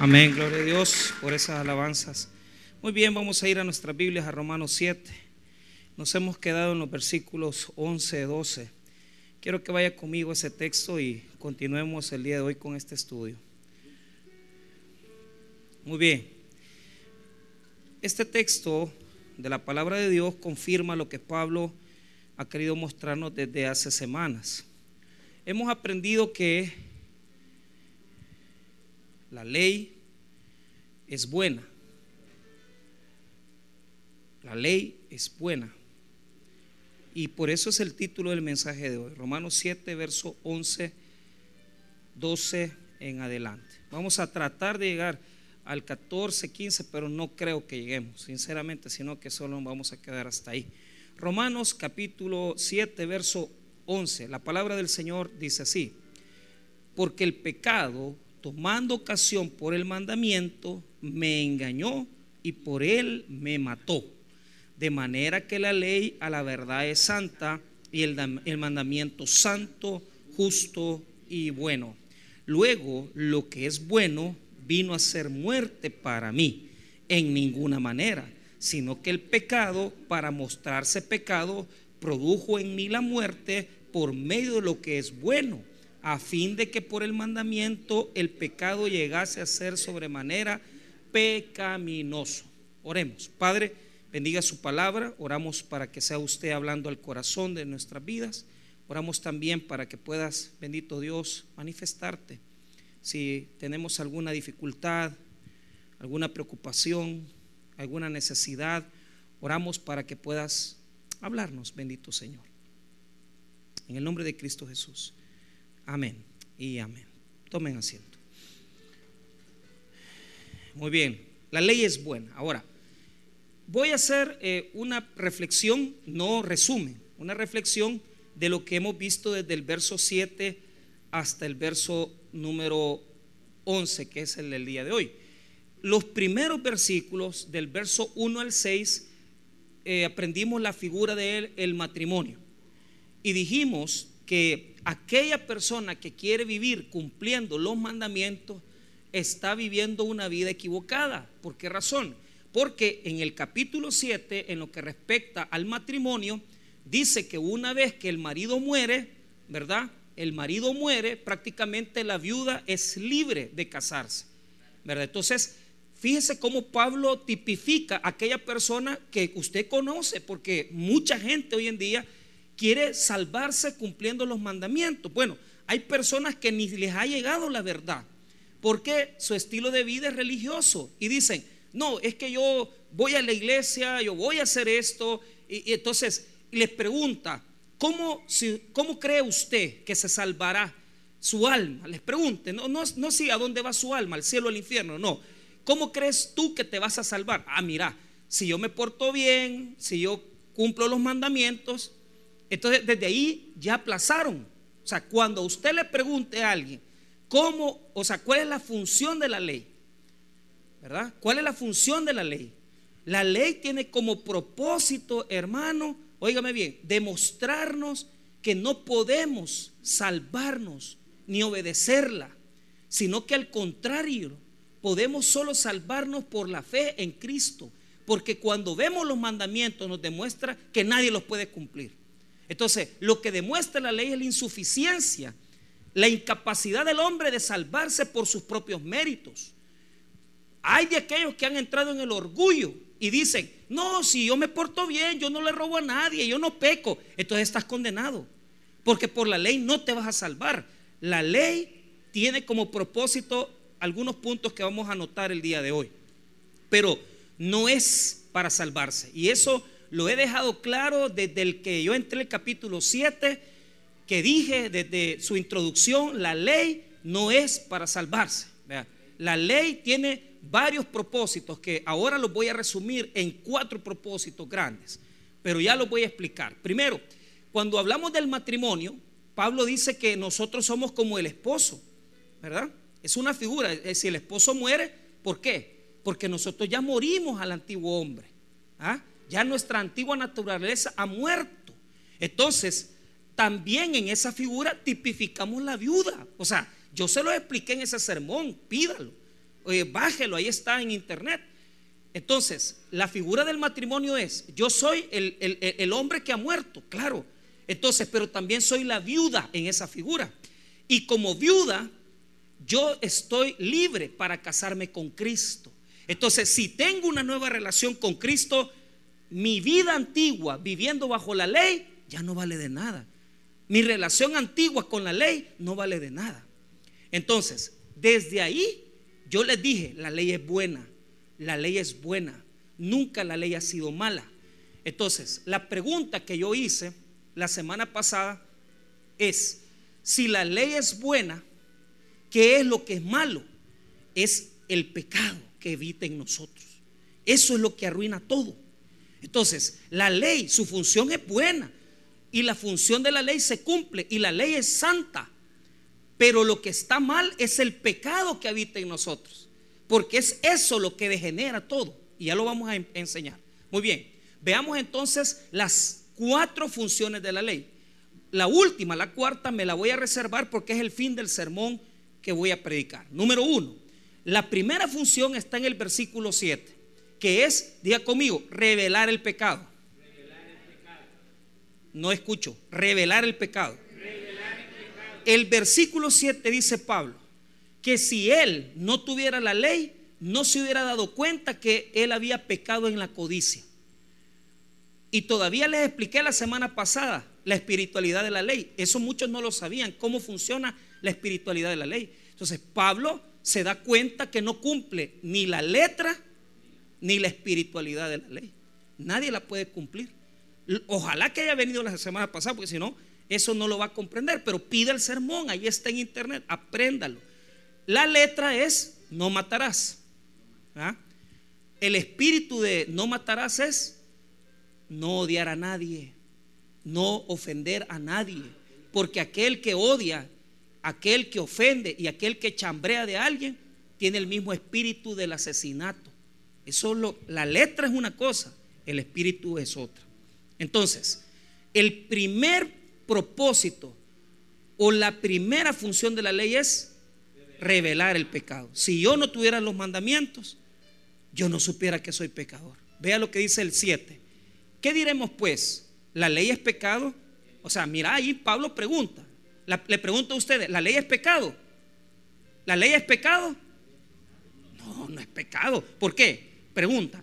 Amén, gloria a Dios por esas alabanzas. Muy bien, vamos a ir a nuestras Biblias, a Romanos 7. Nos hemos quedado en los versículos 11, 12. Quiero que vaya conmigo ese texto y continuemos el día de hoy con este estudio. Muy bien. Este texto de la palabra de Dios confirma lo que Pablo ha querido mostrarnos desde hace semanas. Hemos aprendido que la ley es buena. La ley es buena. Y por eso es el título del mensaje de hoy. Romanos 7, verso 11, 12 en adelante. Vamos a tratar de llegar al 14, 15, pero no creo que lleguemos, sinceramente, sino que solo vamos a quedar hasta ahí. Romanos capítulo 7, verso 11. La palabra del Señor dice así. Porque el pecado tomando ocasión por el mandamiento, me engañó y por él me mató. De manera que la ley a la verdad es santa y el, mandamiento santo, justo y bueno. Luego, lo que es bueno vino a ser muerte para mí, en ninguna manera, sino que el pecado, para mostrarse pecado, produjo en mí la muerte por medio de lo que es bueno a fin de que por el mandamiento el pecado llegase a ser sobremanera pecaminoso. Oremos. Padre, bendiga su palabra. Oramos para que sea usted hablando al corazón de nuestras vidas. Oramos también para que puedas, bendito Dios, manifestarte. Si tenemos alguna dificultad, alguna preocupación, alguna necesidad, oramos para que puedas hablarnos, bendito Señor. En el nombre de Cristo Jesús. Amén y amén. Tomen asiento. Muy bien, la ley es buena. Ahora, voy a hacer eh, una reflexión, no resumen, una reflexión de lo que hemos visto desde el verso 7 hasta el verso número 11, que es el del día de hoy. Los primeros versículos del verso 1 al 6 eh, aprendimos la figura del el matrimonio y dijimos que aquella persona que quiere vivir cumpliendo los mandamientos está viviendo una vida equivocada. ¿Por qué razón? Porque en el capítulo 7, en lo que respecta al matrimonio, dice que una vez que el marido muere, ¿verdad? El marido muere, prácticamente la viuda es libre de casarse, ¿verdad? Entonces, fíjese cómo Pablo tipifica aquella persona que usted conoce, porque mucha gente hoy en día quiere salvarse cumpliendo los mandamientos. Bueno, hay personas que ni les ha llegado la verdad, porque su estilo de vida es religioso y dicen, no, es que yo voy a la iglesia, yo voy a hacer esto, y, entonces les pregunta, ¿cómo, si, ¿cómo cree usted que se salvará su alma? Les pregunte, no, no, no si a dónde va su alma, al cielo o al infierno, no. ¿Cómo crees tú que te vas a salvar? Ah, mira, si yo me porto bien, si yo cumplo los mandamientos, entonces, desde ahí ya aplazaron. O sea, cuando usted le pregunte a alguien, ¿cómo, o sea, cuál es la función de la ley? ¿Verdad? ¿Cuál es la función de la ley? La ley tiene como propósito, hermano, óigame bien, demostrarnos que no podemos salvarnos ni obedecerla, sino que al contrario, podemos solo salvarnos por la fe en Cristo, porque cuando vemos los mandamientos nos demuestra que nadie los puede cumplir. Entonces, lo que demuestra la ley es la insuficiencia, la incapacidad del hombre de salvarse por sus propios méritos. Hay de aquellos que han entrado en el orgullo y dicen, no, si yo me porto bien, yo no le robo a nadie, yo no peco, entonces estás condenado. Porque por la ley no te vas a salvar. La ley tiene como propósito algunos puntos que vamos a anotar el día de hoy. Pero no es para salvarse. Y eso lo he dejado claro desde el que yo entré el capítulo 7, que dije desde su introducción, la ley no es para salvarse. La ley tiene varios propósitos que ahora los voy a resumir en cuatro propósitos grandes, pero ya los voy a explicar. Primero, cuando hablamos del matrimonio, Pablo dice que nosotros somos como el esposo, ¿verdad? Es una figura, si el esposo muere, ¿por qué? Porque nosotros ya morimos al antiguo hombre. ¿ah? Ya nuestra antigua naturaleza ha muerto. Entonces, también en esa figura tipificamos la viuda. O sea, yo se lo expliqué en ese sermón, pídalo. Bájelo, ahí está en internet. Entonces, la figura del matrimonio es, yo soy el, el, hombre que ha muerto, claro. Entonces, pero también soy la viuda en esa figura. Y como viuda, yo estoy libre para casarme con Cristo. Entonces, si tengo una nueva relación con Cristo, mi vida antigua viviendo bajo la ley ya no vale de nada. Mi relación antigua con la ley no vale de nada. Entonces, desde ahí yo les dije, la ley es buena, la ley es buena, nunca la ley ha sido mala. Entonces, la pregunta que yo hice la semana pasada es, si la ley es buena, ¿qué es lo que es malo? Es el pecado que evita en nosotros. Eso es lo que arruina todo. Entonces, la ley, su función es buena y la función de la ley se cumple y la ley es santa. Pero lo que está mal es el pecado que habita en nosotros, porque es eso lo que degenera todo. Y ya lo vamos a enseñar. Muy bien, veamos entonces las cuatro funciones de la ley. La última, la cuarta, me la voy a reservar porque es el fin del sermón que voy a predicar. Número uno, la primera función está en el versículo 7, que es, diga conmigo, revelar el pecado. No escucho, revelar el pecado. el, versículo 7 dice Pablo, que si él no tuviera la ley, no se hubiera dado cuenta que él había pecado en la codicia. Y todavía les expliqué la semana pasada la espiritualidad de la ley. Eso muchos no lo sabían, cómo funciona la espiritualidad de la ley. Entonces Pablo se da cuenta que no cumple ni la letra ni la espiritualidad de la ley. Nadie la puede cumplir. Ojalá que haya venido la semana pasada, porque si no, eso no lo va a comprender. Pero pide el sermón, ahí está en internet, apréndalo. La letra es no matarás. ¿Ah? El espíritu de no matarás es no odiar a nadie, no ofender a nadie. Porque aquel que odia aquel que ofende y aquel que chambrea de alguien tiene el mismo espíritu del asesinato. Eso lo, la letra es una cosa, el espíritu es otra. Entonces, el primer propósito o la primera función de la ley es revelar el pecado. Si yo no tuviera los mandamientos, yo no supiera que soy pecador. Vea lo que dice el 7. ¿Qué diremos pues? ¿La ley es pecado? O sea, mira, ahí Pablo pregunta, le pregunto a ustedes, ¿la ley es pecado? ¿La ley es pecado? No, no es pecado. ¿Por qué? Pregunta.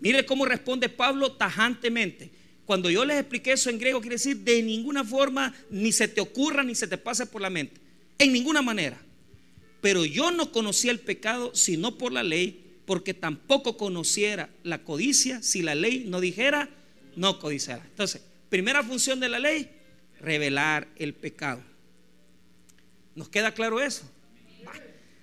Mire cómo responde Pablo tajantemente. Cuando yo les expliqué eso en griego, quiere decir de ninguna forma, ni se te ocurra, ni se te pase por la mente. En ninguna manera. Pero yo no conocía el pecado sino por la ley, porque tampoco conociera la codicia si la ley no dijera, no codiciará. Entonces, primera función de la ley, revelar el pecado. ¿Nos queda claro eso?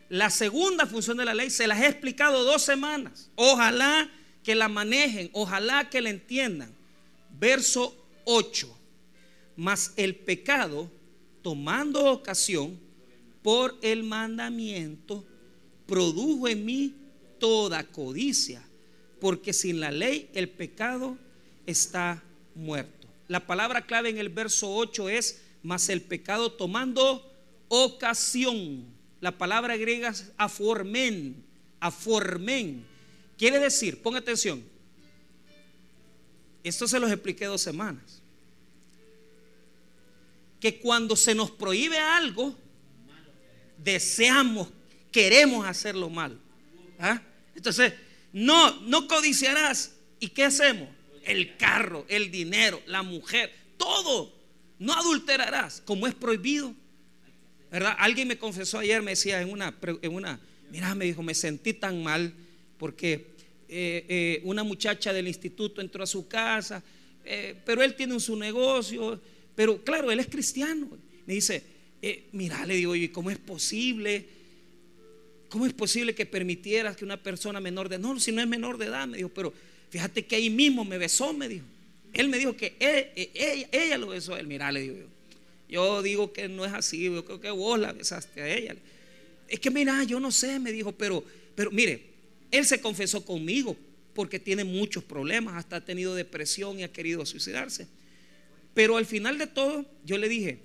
La segunda función de la ley se las he explicado dos semanas. Ojalá que la manejen, ojalá que la entiendan. Verso 8. Mas el pecado, tomando ocasión por el mandamiento, produjo en mí toda codicia, porque sin la ley el pecado está muerto. La palabra clave en el verso 8 es, mas el pecado tomando ocasión. La palabra griega es aformen, aformen. Quiere decir, ponga atención, esto se los expliqué dos semanas, que cuando se nos prohíbe algo, deseamos, queremos hacer lo malo. ¿Ah? Entonces, no, no codiciarás. ¿Y qué hacemos? El carro, el dinero, la mujer, todo. No adulterarás, como es prohibido. ¿verdad? Alguien me confesó ayer, me decía en una, en una mira, me dijo, me sentí tan mal porque eh, eh, una muchacha del instituto entró a su casa, eh, pero él tiene su negocio, pero claro, él es cristiano. Me dice, mira, le digo, ¿y cómo es posible? ¿Cómo es posible que permitieras que una persona menor de no, si no es menor de edad, me dijo, pero fíjate que ahí mismo me besó, me dijo. Él me dijo que ella, ella, lo besó a él, mira, le digo yo. Yo digo que no es así, yo creo que vos la besaste a ella. Es que mira, yo no sé, me dijo, pero, pero mire, él se confesó conmigo porque tiene muchos problemas, hasta ha tenido depresión y ha querido suicidarse. Pero al final de todo, yo le dije,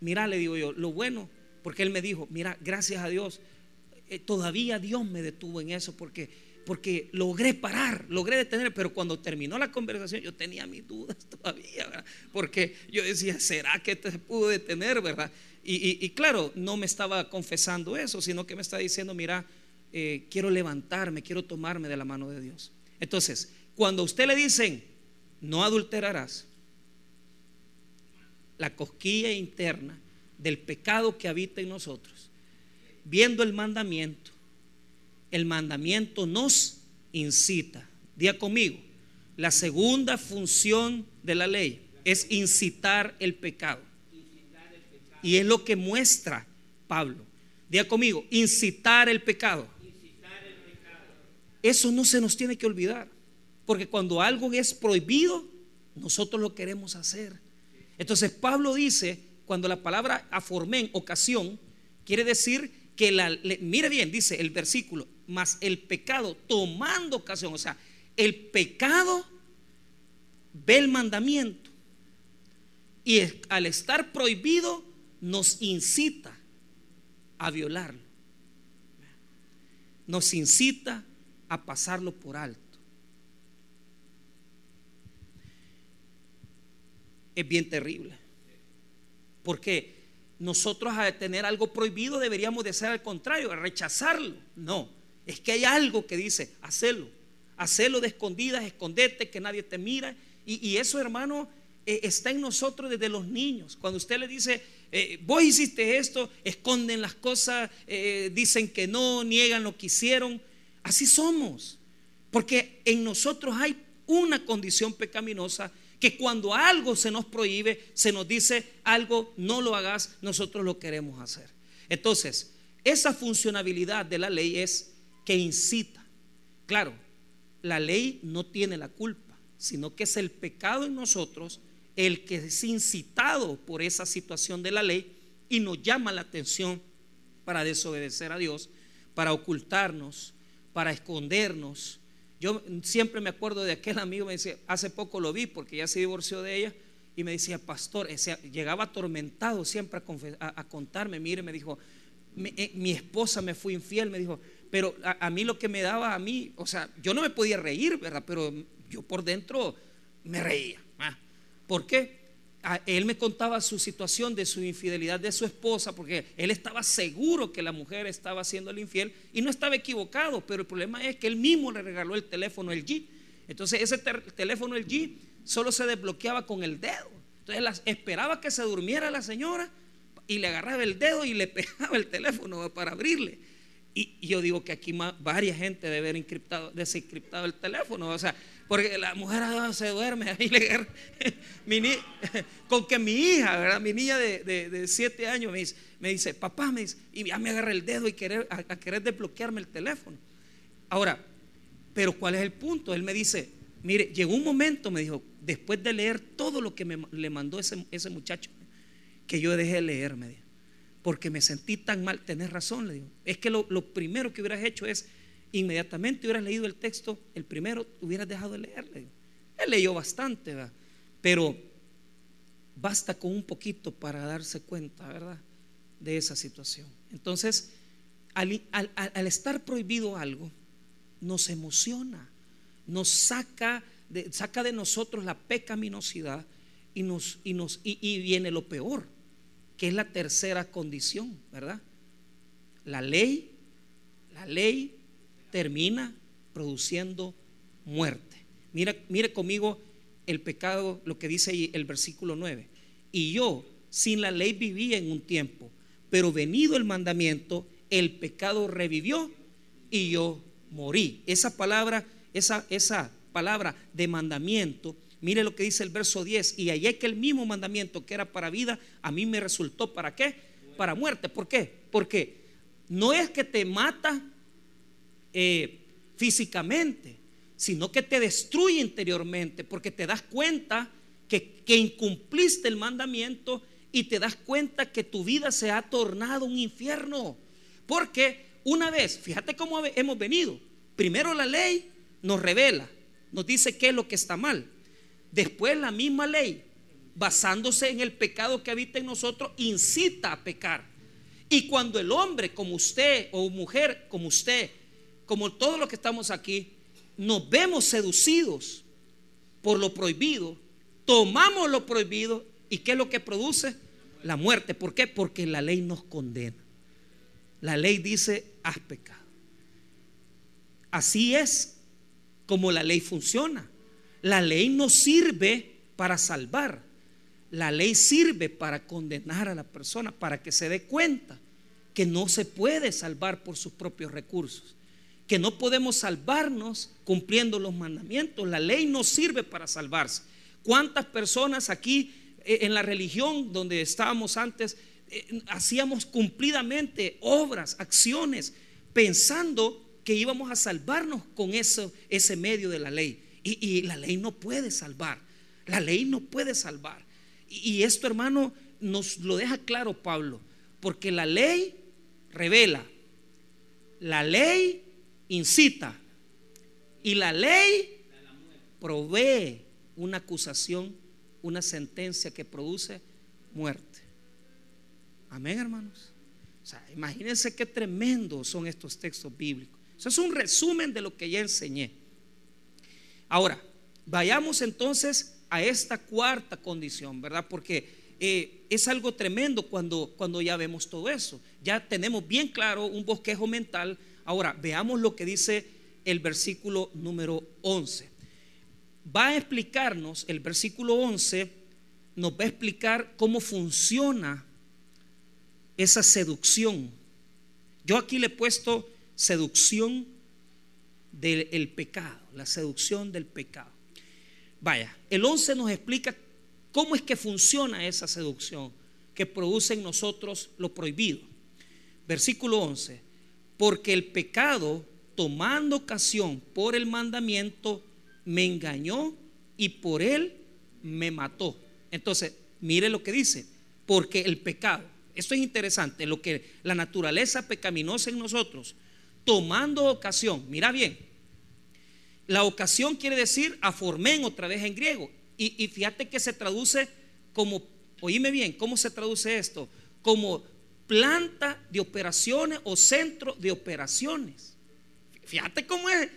mira, le digo yo, lo bueno, porque él me dijo, mira, gracias a Dios, eh, todavía Dios me detuvo en eso porque, porque logré parar, logré detener, pero cuando terminó la conversación yo tenía mis dudas todavía, porque yo decía, ¿será que te pudo detener, verdad? Y, claro, no me estaba confesando eso, sino que me está diciendo, mira, eh, quiero levantarme, quiero tomarme de la mano de Dios. Entonces, cuando a usted le dicen, no adulterarás, la cosquilla interna del pecado que habita en nosotros, viendo el mandamiento, el mandamiento nos incita. Día conmigo, la segunda función de la ley es incitar el pecado. Y es lo que muestra Pablo. Día conmigo, incitar el pecado. Eso no se nos tiene que olvidar. Porque cuando algo es prohibido, nosotros lo queremos hacer. Entonces Pablo dice, cuando la palabra aformen, ocasión, quiere decir que la, mire bien, dice el versículo, más el pecado tomando ocasión, o sea, el pecado ve el mandamiento y al estar prohibido nos incita a violarlo, nos incita a pasarlo por alto. Es bien terrible. Porque nosotros a tener algo prohibido deberíamos de al contrario, rechazarlo. No, es que hay algo que dice, hacelo, hacelo de escondidas, escondete, que nadie te mira. Y, eso, hermano, eh, está en nosotros desde los niños. Cuando usted le dice, eh, vos hiciste esto, esconden las cosas, eh, dicen que no, niegan lo que hicieron. Así somos. Porque en nosotros hay una condición pecaminosa que cuando algo se nos prohíbe, se nos dice algo, no lo hagas, nosotros lo queremos hacer. Entonces, esa funcionabilidad de la ley es que incita. Claro, la ley no tiene la culpa, sino que es el pecado en nosotros el que es incitado por esa situación de la ley y nos llama la atención para desobedecer a Dios, para ocultarnos, para escondernos, yo siempre me acuerdo de aquel amigo, me decía, hace poco lo vi porque ya se divorció de ella y me decía, pastor, llegaba atormentado siempre a, contarme, mire, me dijo, eh, mi, esposa me fue infiel, me dijo, pero a, mí lo que me daba a mí, o sea, yo no me podía reír, ¿verdad? Pero yo por dentro me reía. ¿ah? ¿Por qué? Él me contaba su situación de su infidelidad de su esposa, porque él estaba seguro que la mujer estaba haciendo el infiel y no estaba equivocado, pero el problema es que él mismo le regaló el teléfono el G. Entonces ese teléfono el G solo se desbloqueaba con el dedo. Entonces esperaba que se durmiera la señora y le agarraba el dedo y le pegaba el teléfono para abrirle. Y, yo digo que aquí varias gente debe haber encriptado, desencriptado el teléfono. O sea, porque la mujer ah, se duerme ahí con que mi hija, ¿verdad? mi niña de, siete años me dice, me dice, papá, me dice, y ya me agarra el dedo y querer, a, querer desbloquearme el teléfono. Ahora, pero ¿cuál es el punto? Él me dice, mire, llegó un momento, me dijo, después de leer todo lo que me, le mandó ese, muchacho, que yo dejé de leer, me dijo, porque me sentí tan mal, tenés razón, le digo, es que lo primero que hubieras hecho es inmediatamente hubieras leído el texto, el primero hubieras dejado de leerle. Él leyó bastante, pero basta con un poquito para darse cuenta, ¿verdad? De esa situación. Entonces, al, estar prohibido algo, nos emociona, nos saca de, saca de nosotros la pecaminosidad y, nos, y, nos, y viene lo peor, que es la tercera condición, ¿verdad? La ley, la ley termina produciendo muerte. Mira, mire conmigo el pecado, lo que dice el versículo 9. Y yo sin la ley vivía en un tiempo, pero venido el mandamiento, el pecado revivió y yo morí. Esa palabra, esa, esa palabra de mandamiento, mire lo que dice el verso 10, y allá que el mismo mandamiento que era para vida, a mí me resultó para qué? Para muerte. ¿Por qué? Porque no es que te mata eh, físicamente, sino que te destruye interiormente, porque te das cuenta que, que incumpliste el mandamiento y te das cuenta que tu vida se ha tornado un infierno. Porque una vez, fíjate cómo hemos venido, primero la ley nos revela, nos dice qué es lo que está mal. Después la misma ley, basándose en el pecado que habita en nosotros, incita a pecar. Y cuando el hombre como usted o mujer como usted, como todos los que estamos aquí, nos vemos seducidos por lo prohibido, tomamos lo prohibido y ¿qué es lo que produce? La muerte. ¿Por qué? Porque la ley nos condena. La ley dice, has pecado. Así es como la ley funciona. La ley no sirve para salvar. La ley sirve para condenar a la persona, para que se dé cuenta que no se puede salvar por sus propios recursos, que no podemos salvarnos cumpliendo los mandamientos. La ley no sirve para salvarse. ¿Cuántas personas aquí eh, en la religión donde estábamos antes eh, hacíamos cumplidamente obras, acciones, pensando que íbamos a salvarnos con eso, ese medio de la ley? Y, y la ley no puede salvar. La ley no puede salvar. Y esto, hermano, nos lo deja claro Pablo, porque la ley revela, la ley incita y la ley provee una acusación, una sentencia que produce muerte. Amén, hermanos. O sea, imagínense qué tremendo son estos textos bíblicos. Eso es un resumen de lo que ya enseñé. Ahora, vayamos entonces a esta cuarta condición, ¿verdad? Porque eh, es algo tremendo cuando, cuando ya vemos todo eso. Ya tenemos bien claro un bosquejo mental. Ahora, veamos lo que dice el versículo número 11. Va a explicarnos, el versículo 11 nos va a explicar cómo funciona esa seducción. Yo aquí le he puesto seducción del pecado, la seducción del pecado. Vaya, el 11 nos explica cómo es que funciona esa seducción que produce en nosotros lo prohibido. Versículo 11, porque el pecado, tomando ocasión por el mandamiento, me engañó y por él me mató. Entonces, mire lo que dice, porque el pecado, esto es interesante, lo que la naturaleza pecaminosa en nosotros, tomando ocasión, mira bien, la ocasión quiere decir aformen otra vez en griego. Y, fíjate que se traduce como, oíme bien, ¿cómo se traduce esto? Como planta de operaciones o centro de operaciones. Fíjate cómo es.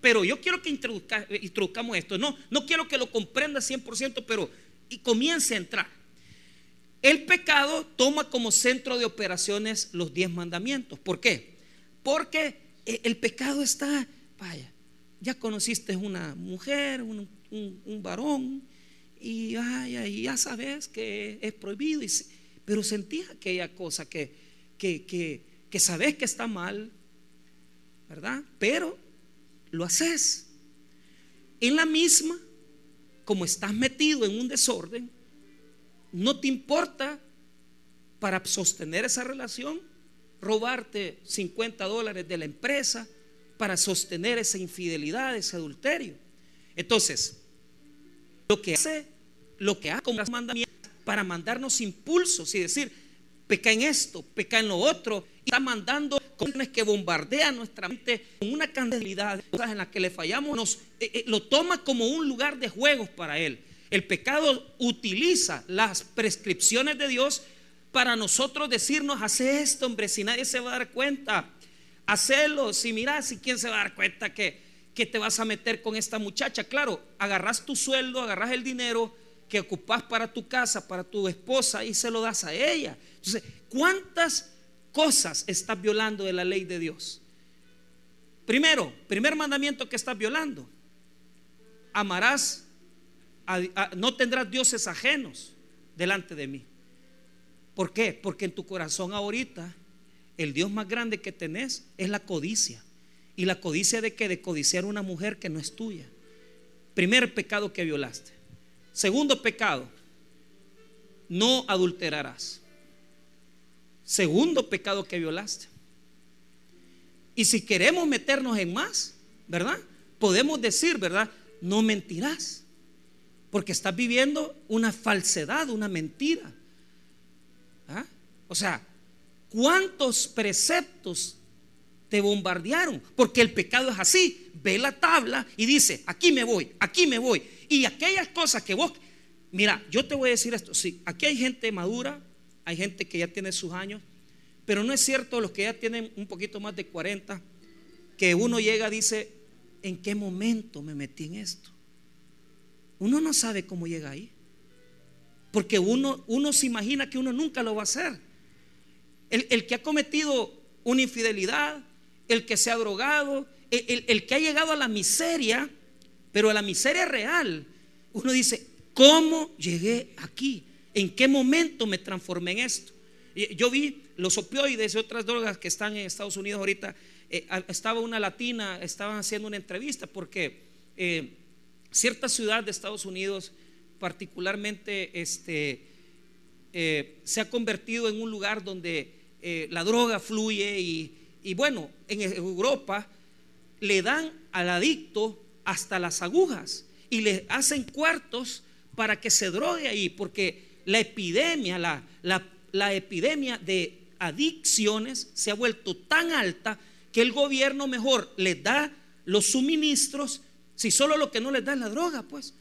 Pero yo quiero que introduzcamos esto. No, no quiero que lo comprenda 100%, pero y comience a entrar. El pecado toma como centro de operaciones los diez mandamientos. ¿Por qué? Porque el pecado está, vaya, ya conociste una mujer, un, varón, y ya sabes que es prohibido, pero sentías aquella cosa que, que, que, sabes que está mal, ¿verdad? Pero lo haces. En la misma, como estás metido en un desorden, no te importa para sostener esa relación, robarte 50 dólares de la empresa, para sostener esa infidelidad, ese adulterio. Entonces, lo que hace, lo que hace con las mandamientos para mandarnos impulsos y decir, peca en esto, peca en lo otro, y está mandando cosas que bombardean nuestra mente con una cantidad de cosas en las que le fallamos, eh, eh, lo toma como un lugar de juegos para él. El pecado utiliza las prescripciones de Dios para nosotros decirnos, hace esto, hombre, si nadie se va a dar cuenta hacerlo. Si miras, si quién se va a dar cuenta que, que te vas a meter con esta muchacha. Claro, agarras tu sueldo, agarras el dinero que ocupas para tu casa, para tu esposa y se lo das a ella. Entonces, ¿cuántas cosas estás violando de la ley de Dios? Primero, primer mandamiento que estás violando. Amarás, no tendrás dioses ajenos delante de mí. ¿Por qué? Porque en tu corazón ahorita el Dios más grande que tenés es la codicia. ¿Y la codicia de qué? De codiciar una mujer que no es tuya. Primer pecado que violaste. Segundo pecado, no adulterarás. Segundo pecado que violaste. Y si queremos meternos en más, ¿verdad? Podemos decir, ¿verdad? No mentirás. Porque estás viviendo una falsedad, una mentira. ¿Ah? O sea, ¿Cuántos preceptos te bombardearon? Porque el pecado es así. Ve la tabla y dice, aquí me voy, aquí me voy. Y aquellas cosas que vos... Mira, yo te voy a decir esto. Sí, aquí hay gente madura, hay gente que ya tiene sus años, Pero no es cierto los que ya tienen un poquito más de 40, que uno llega y dice, ¿en qué momento me metí en esto? Uno no sabe cómo llega ahí. Porque uno, uno se imagina que uno nunca lo va a hacer. El, el que ha cometido una infidelidad, el que se ha drogado, el, que ha llegado a la miseria, pero la miseria real, uno dice, ¿cómo llegué aquí? ¿En qué momento me transformé en esto? Yo vi los opioides y otras drogas que están en Estados Unidos ahorita. Eh, estaba una latina, estaban haciendo una entrevista porque eh, cierta ciudad de Estados Unidos, particularmente, este, eh, se ha convertido en un lugar donde la droga fluye y bueno, en Europa le dan al adicto hasta las agujas y le hacen cuartos para que se drogue ahí, porque la epidemia, la, la, epidemia de adicciones se ha vuelto tan alta que el gobierno mejor les da los suministros, si solo lo que no les da es la droga, pues.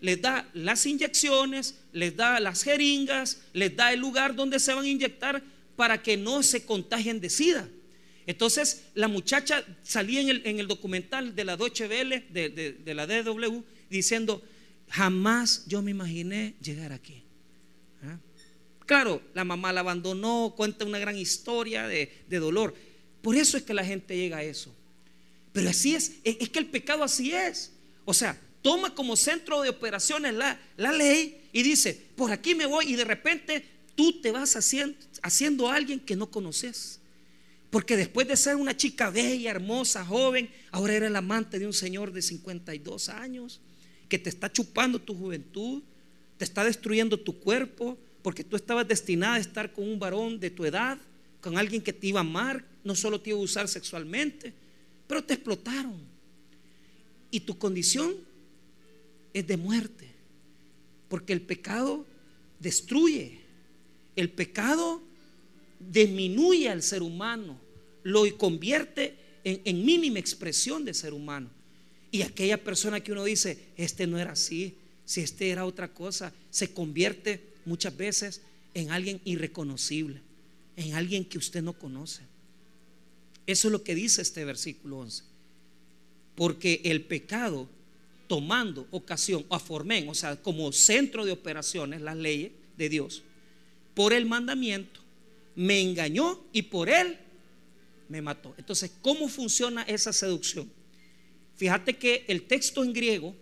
Les da las inyecciones, les da las jeringas, les da el lugar donde se van a inyectar para que no se contagien de sida. Entonces la muchacha salía en el, documental de la Deutsche Welle, de, la DW, diciendo, jamás yo me imaginé llegar aquí. ¿Ah? Claro, la mamá la abandonó, cuenta una gran historia de, dolor. Por eso es que la gente llega a eso. Pero así es, es, que el pecado así es. O sea, toma como centro de operaciones la, la ley y dice, por aquí me voy y de repente tú te vas haciendo, haciendo a alguien que no conoces. Porque después de ser una chica bella, hermosa, joven, ahora eres el amante de un señor de 52 años que te está chupando tu juventud, te está destruyendo tu cuerpo, porque tú estabas destinada a estar con un varón de tu edad, con alguien que te iba a amar, no solo te iba a usar sexualmente, pero te explotaron. Y tu condición es de muerte, porque el pecado destruye, el pecado disminuye al ser humano, lo convierte en, mínima expresión de ser humano. Y aquella persona que uno dice, este no era así, si este era otra cosa, se convierte muchas veces en alguien irreconocible, en alguien que usted no conoce. Eso es lo que dice este versículo 11. Porque el pecado, tomando ocasión, o aformen, o sea, como centro de operaciones, las leyes de Dios, por el mandamiento, me engañó y por él me mató. Entonces, ¿cómo funciona esa seducción? Fíjate que el texto en griego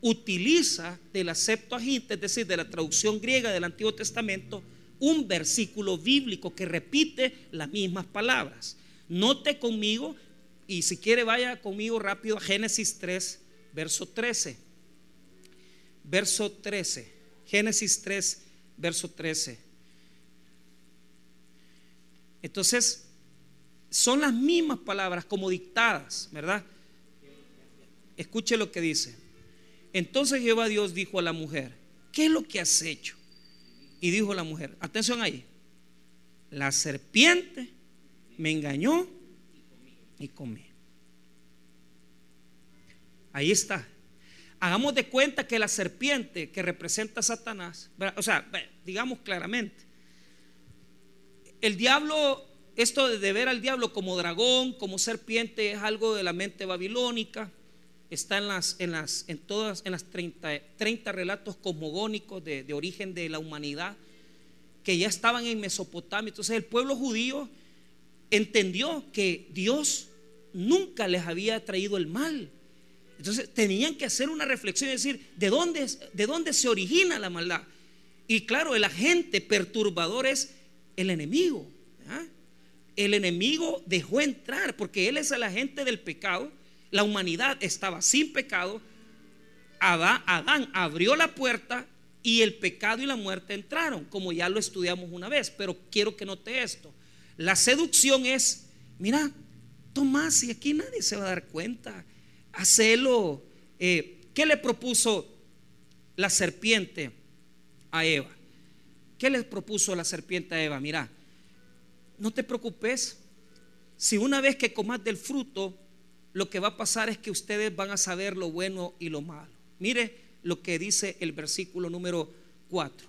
utiliza del acepto agente, es decir, de la traducción griega del Antiguo Testamento, un versículo bíblico que repite las mismas palabras. Note conmigo, y si quiere vaya conmigo rápido a Génesis 3, verso 13. Verso 13. Génesis 3, verso 13. Entonces, son las mismas palabras como dictadas, ¿verdad? Escuche lo que dice. Entonces Jehová Dios dijo a la mujer, ¿qué es lo que has hecho? Y dijo la mujer, atención ahí, la serpiente me engañó y comí. Ahí está. Hagamos de cuenta que la serpiente que representa a Satanás, o sea, digamos claramente, el diablo, esto de ver al diablo como dragón, como serpiente, es algo de la mente babilónica. Está en las, en las, en todas, en las 30, 30 relatos cosmogónicos de, de origen de la humanidad que ya estaban en Mesopotamia. Entonces el pueblo judío entendió que Dios nunca les había traído el mal. Entonces tenían que hacer una reflexión y decir, ¿de dónde, de dónde se origina la maldad? Y claro, el agente perturbador es el enemigo. El enemigo dejó entrar porque él es el agente del pecado. La humanidad estaba sin pecado. Adán, abrió la puerta y el pecado y la muerte entraron, como ya lo estudiamos una vez. Pero quiero que note esto. La seducción es, mira, Tomás, y aquí nadie se va a dar cuenta. Hacelo. Eh, ¿Qué le propuso la serpiente a Eva? ¿Qué le propuso la serpiente a Eva? Mira, no te preocupes. Si una vez que comas del fruto, lo que va a pasar es que ustedes van a saber lo bueno y lo malo. Mire lo que dice el versículo número 4.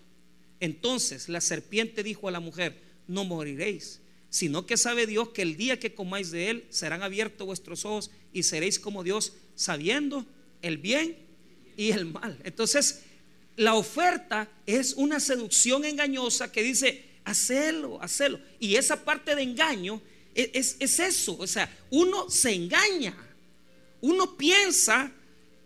Entonces la serpiente dijo a la mujer, no moriréis, sino que sabe Dios que el día que comáis de él serán abiertos vuestros ojos y seréis como Dios, sabiendo el bien y el mal. Entonces, la oferta es una seducción engañosa que dice, hacelo, hacelo. Y esa parte de engaño es, es, eso, o sea, uno se engaña, uno piensa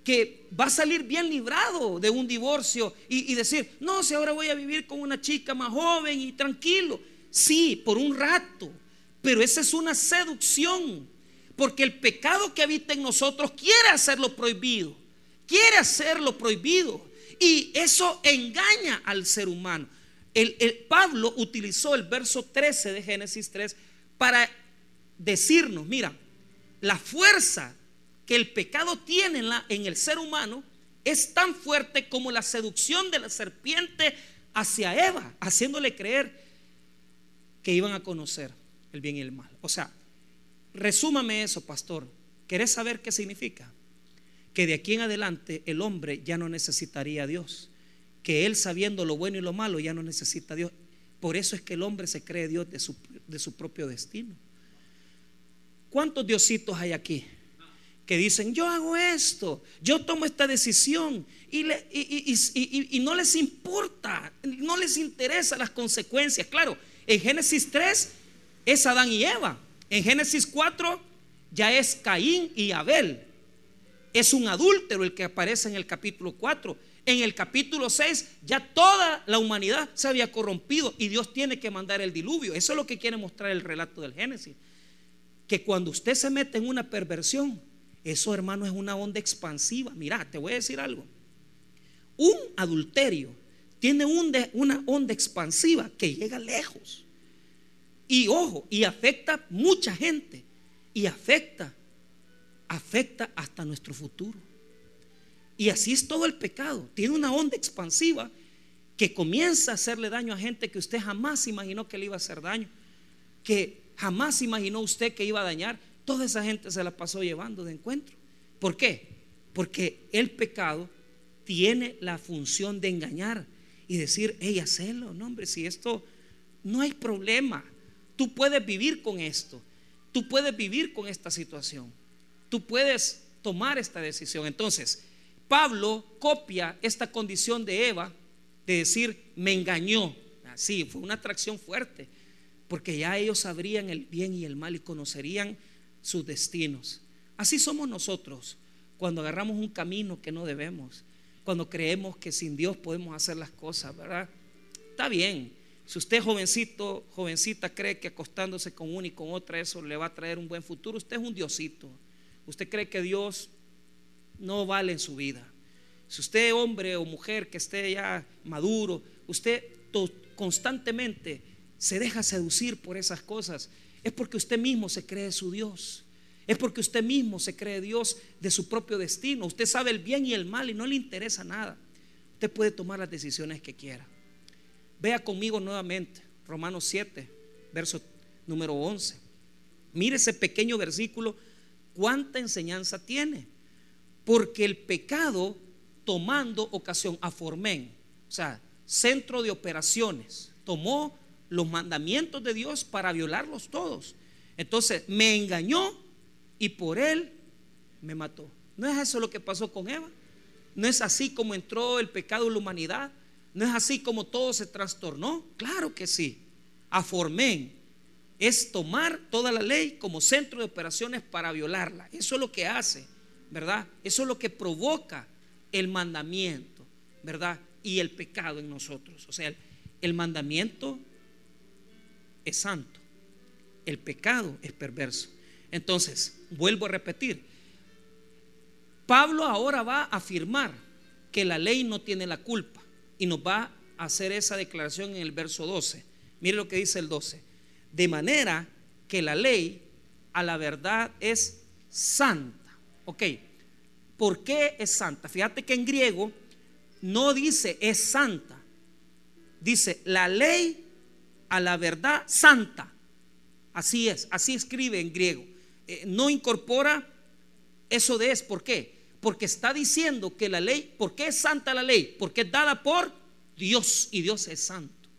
que va a salir bien librado de un divorcio y, y, decir, no, si ahora voy a vivir con una chica más joven y tranquilo. Sí, por un rato, pero esa es una seducción, porque el pecado que habita en nosotros quiere hacerlo prohibido, quiere hacerlo prohibido, y eso engaña al ser humano. El, Pablo utilizó el verso 13 de Génesis 3 para decirnos, mira, la fuerza que el pecado tiene en, en el ser humano es tan fuerte como la seducción de la serpiente hacia Eva, haciéndole creer que iban a conocer el bien y el mal. O sea, resúmame eso, pastor. ¿Querés saber qué significa? Que de aquí en adelante el hombre ya no necesitaría a Dios. Que él sabiendo lo bueno y lo malo ya no necesita a Dios. Por eso es que el hombre se cree Dios de su, de su propio destino. ¿Cuántos diositos hay aquí? Que dicen, yo hago esto, yo tomo esta decisión y, y, no les importa, no les interesa las consecuencias. Claro, en Génesis 3 es Adán y Eva. En Génesis 4 ya es Caín y Abel. Es un adúltero el que aparece en el capítulo 4. En el capítulo 6 ya toda la humanidad se había corrompido y Dios tiene que mandar el diluvio. Eso es lo que quiere mostrar el relato del Génesis. Que cuando usted se mete en una perversión, eso hermano es una onda expansiva. Mira, te voy a decir algo. Un adulterio tiene una onda expansiva que llega lejos. Y ojo, y afecta mucha gente. Y afecta, afecta hasta nuestro futuro. Y así es todo el pecado. Tiene una onda expansiva que comienza a hacerle daño a gente que usted jamás imaginó que le iba a hacer daño. Que jamás imaginó usted que iba a dañar. Toda esa gente se la pasó llevando de encuentro. ¿Por qué? Porque el pecado tiene la función de engañar y decir, hey, hacelo, no hombre, si esto no hay problema, tú puedes vivir con esto, tú puedes vivir con esta situación, tú puedes tomar esta decisión. Entonces, Pablo copia esta condición de Eva de decir, me engañó. Así, fue una atracción fuerte, porque ya ellos sabrían el bien y el mal y conocerían sus destinos. Así somos nosotros cuando agarramos un camino que no debemos cuando creemos que sin Dios podemos hacer las cosas, ¿verdad? Está bien. Si usted jovencito, jovencita cree que acostándose con una y con otra eso le va a traer un buen futuro, usted es un diosito. Usted cree que Dios no vale en su vida. Si usted hombre o mujer que esté ya maduro, usted constantemente se deja seducir por esas cosas, es porque usted mismo se cree su Dios. Es porque usted mismo se cree Dios de su propio destino. Usted sabe el bien y el mal y no le interesa nada. Usted puede tomar las decisiones que quiera. Vea conmigo nuevamente Romanos 7, verso número 11. Mire ese pequeño versículo, cuánta enseñanza tiene. Porque el pecado tomando ocasión a Formen, o sea, centro de operaciones, tomó los mandamientos de Dios para violarlos todos. Entonces me engañó y por él me mató. ¿No es eso lo que pasó con Eva? ¿No es así como entró el pecado en la humanidad? ¿No es así como todo se trastornó? Claro que sí. Aformén es tomar toda la ley como centro de operaciones para violarla. Eso es lo que hace, ¿verdad? Eso es lo que provoca el mandamiento, ¿verdad? Y el pecado en nosotros. O sea, el mandamiento es santo, el pecado es perverso. Entonces, vuelvo a repetir, Pablo ahora va a afirmar que la ley no tiene la culpa y nos va a hacer esa declaración en el verso 12. Mire lo que dice el 12. De manera que la ley a la verdad es santa. Ok, ¿por qué es santa? Fíjate que en griego no dice es santa, dice la ley a la verdad santa. Así es, así escribe en griego. Eh, no incorpora eso de es. ¿Por qué? Porque está diciendo que la ley, ¿por qué es santa la ley? Porque es dada por Dios y Dios es santo.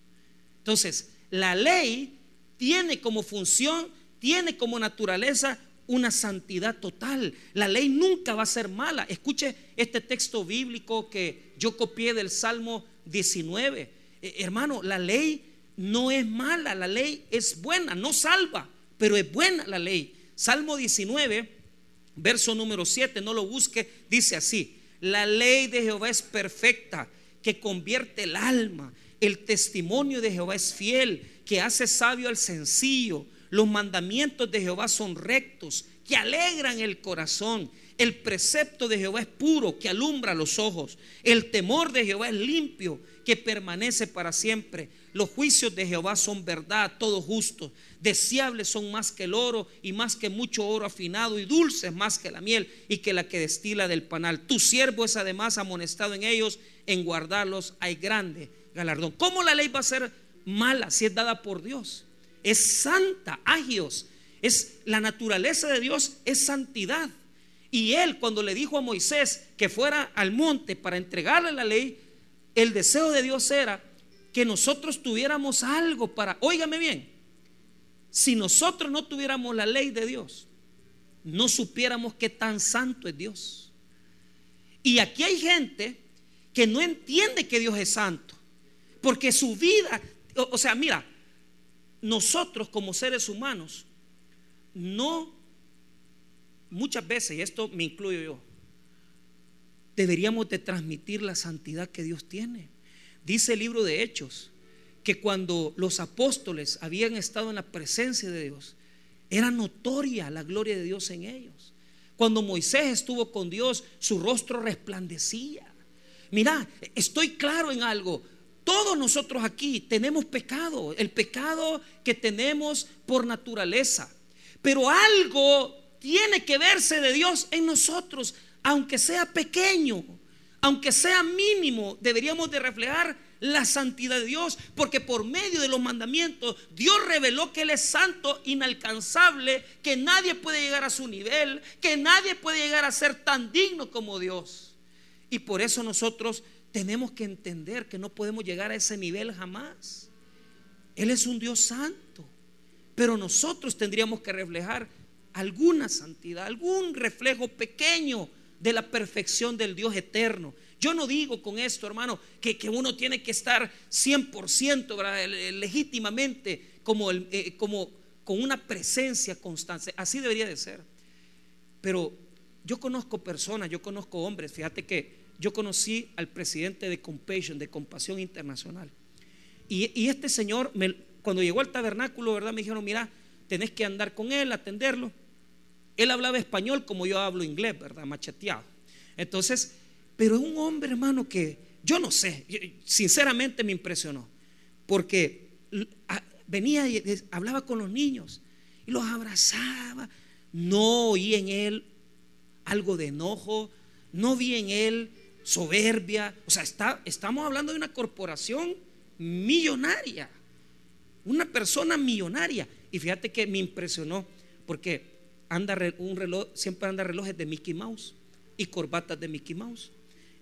Entonces, la ley tiene como función, tiene como naturaleza una santidad total. La ley nunca va a ser mala. Escuche este texto bíblico que yo copié del Salmo 19. Eh, hermano, la ley no es mala, la ley es buena, no salva, pero es buena la ley. Salmo 19, verso número 7, no lo busque, dice así, la ley de Jehová es perfecta, que convierte el alma. El testimonio de Jehová es fiel, que hace sabio al sencillo. Los mandamientos de Jehová son rectos, que alegran el corazón. El precepto de Jehová es puro, que alumbra los ojos. El temor de Jehová es limpio, que permanece para siempre. Los juicios de Jehová son verdad, todos justos. Deseables son más que el oro y más que mucho oro afinado y dulces más que la miel y que la que destila del panal. Tu siervo es además amonestado en ellos, en guardarlos hay grande galardón. ¿Cómo la ley va a ser mala si es dada por Dios? Es santa, agios. Es la naturaleza de Dios es santidad. Y él cuando le dijo a Moisés que fuera al monte para entregarle la ley, el deseo de Dios era que nosotros tuviéramos algo para, óigame bien, si nosotros no tuviéramos la ley de Dios, no supiéramos qué tan santo es Dios. Y aquí hay gente que no entiende que Dios es santo, porque su vida, o, sea, mira, nosotros como seres humanos, no, muchas veces, y esto me incluyo yo, deberíamos de transmitir la santidad que Dios tiene. Dice el libro de Hechos que cuando los apóstoles habían estado en la presencia de Dios, era notoria la gloria de Dios en ellos. Cuando Moisés estuvo con Dios, su rostro resplandecía. Mira, estoy claro en algo. Todos nosotros aquí tenemos pecado, el pecado que tenemos por naturaleza. Pero algo tiene que verse de Dios en nosotros, aunque sea pequeño aunque sea mínimo, deberíamos de reflejar la santidad de Dios, porque por medio de los mandamientos Dios reveló que Él es santo, inalcanzable, que nadie puede llegar a su nivel, que nadie puede llegar a ser tan digno como Dios. Y por eso nosotros tenemos que entender que no podemos llegar a ese nivel jamás. Él es un Dios santo, pero nosotros tendríamos que reflejar alguna santidad, algún reflejo pequeño de la perfección del Dios eterno. Yo no digo con esto, hermano, que, uno tiene que estar 100% legítimamente como, el, eh, como con una presencia constante. Así debería de ser. Pero yo conozco personas, yo conozco hombres. Fíjate que yo conocí al presidente de Compassion, de Compasión Internacional. Y, este señor, cuando llegó al tabernáculo, ¿verdad? Me dijeron, mira, tenés que andar con él, atenderlo. Él hablaba español como yo hablo inglés, ¿verdad? Macheteado. Entonces, pero es un hombre, hermano, que yo no sé, sinceramente me impresionó, porque venía y hablaba con los niños y los abrazaba. No oí en él algo de enojo, no vi en él soberbia. O sea, está, estamos hablando de una corporación millonaria, una persona millonaria. Y fíjate que me impresionó, porque anda un reloj, siempre anda relojes de Mickey Mouse y corbatas de Mickey Mouse.